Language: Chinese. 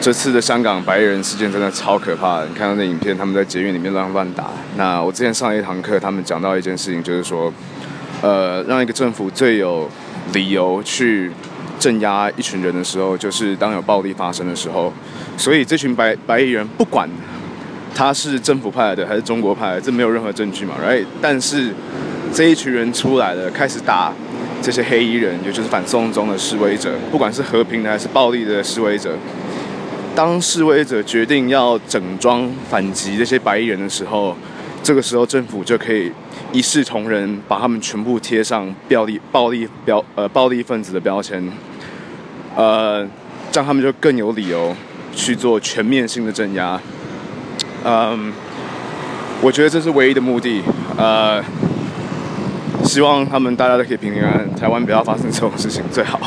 这次的香港白人事件真的超可怕的。你看到那影片，他们在捷运里面乱乱打。那我之前上了一堂课，他们讲到一件事情，就是说，呃，让一个政府最有理由去镇压一群人的时候，就是当有暴力发生的时候。所以这群白白衣人，不管他是政府派来的还是中国派的，这没有任何证据嘛，right？但是这一群人出来了，开始打这些黑衣人，也就是反送中的示威者，不管是和平的还是暴力的示威者。当示威者决定要整装反击这些白衣人的时候，这个时候政府就可以一视同仁，把他们全部贴上暴力暴力标呃暴力分子的标签，呃，这样他们就更有理由去做全面性的镇压。嗯，我觉得这是唯一的目的。呃，希望他们大家都可以平平安安，台湾不要发生这种事情最好。